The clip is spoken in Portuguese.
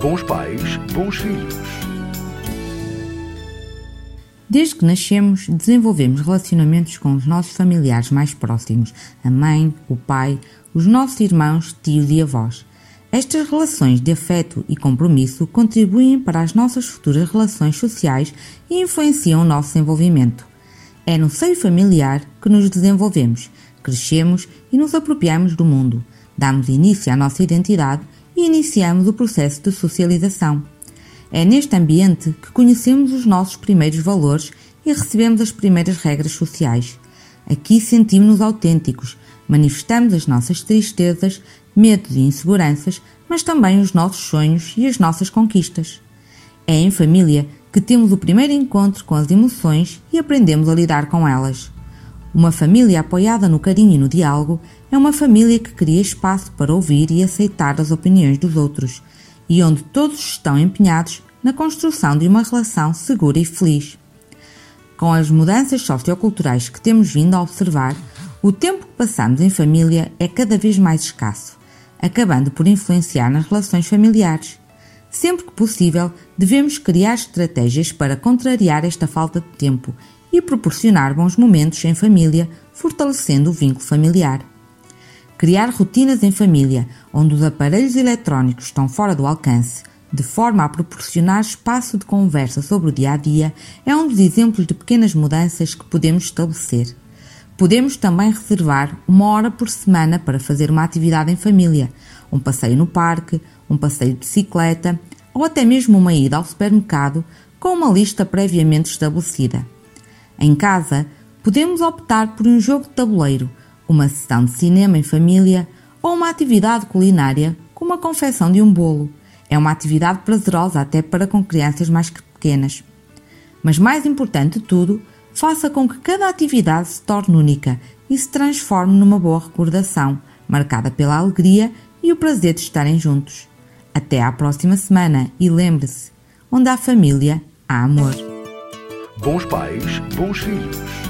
Bons pais, bons filhos. Desde que nascemos, desenvolvemos relacionamentos com os nossos familiares mais próximos, a mãe, o pai, os nossos irmãos, tios e avós. Estas relações de afeto e compromisso contribuem para as nossas futuras relações sociais e influenciam o nosso desenvolvimento. É no seio familiar que nos desenvolvemos, crescemos e nos apropriamos do mundo, damos início à nossa identidade e iniciamos o processo de socialização. É neste ambiente que conhecemos os nossos primeiros valores e recebemos as primeiras regras sociais. Aqui sentimos-nos autênticos, manifestamos as nossas tristezas, medos e inseguranças, mas também os nossos sonhos e as nossas conquistas. É em família que temos o primeiro encontro com as emoções e aprendemos a lidar com elas. Uma família apoiada no carinho e no diálogo é uma família que cria espaço para ouvir e aceitar as opiniões dos outros e onde todos estão empenhados na construção de uma relação segura e feliz. Com as mudanças socioculturais que temos vindo a observar, o tempo que passamos em família é cada vez mais escasso, acabando por influenciar nas relações familiares. Sempre que possível, devemos criar estratégias para contrariar esta falta de tempo e proporcionar bons momentos em família, fortalecendo o vínculo familiar. Criar rotinas em família, onde os aparelhos eletrónicos estão fora do alcance, de forma a proporcionar espaço de conversa sobre o dia a dia, é um dos exemplos de pequenas mudanças que podemos estabelecer. Podemos também reservar uma hora por semana para fazer uma atividade em família, um passeio no parque, um passeio de bicicleta ou até mesmo uma ida ao supermercado com uma lista previamente estabelecida. Em casa, podemos optar por um jogo de tabuleiro uma sessão de cinema em família ou uma atividade culinária, como a confecção de um bolo. É uma atividade prazerosa até para com crianças mais pequenas. Mas mais importante de tudo, faça com que cada atividade se torne única e se transforme numa boa recordação, marcada pela alegria e o prazer de estarem juntos. Até à próxima semana e lembre-se: onde há família, há amor. Bons pais, bons filhos.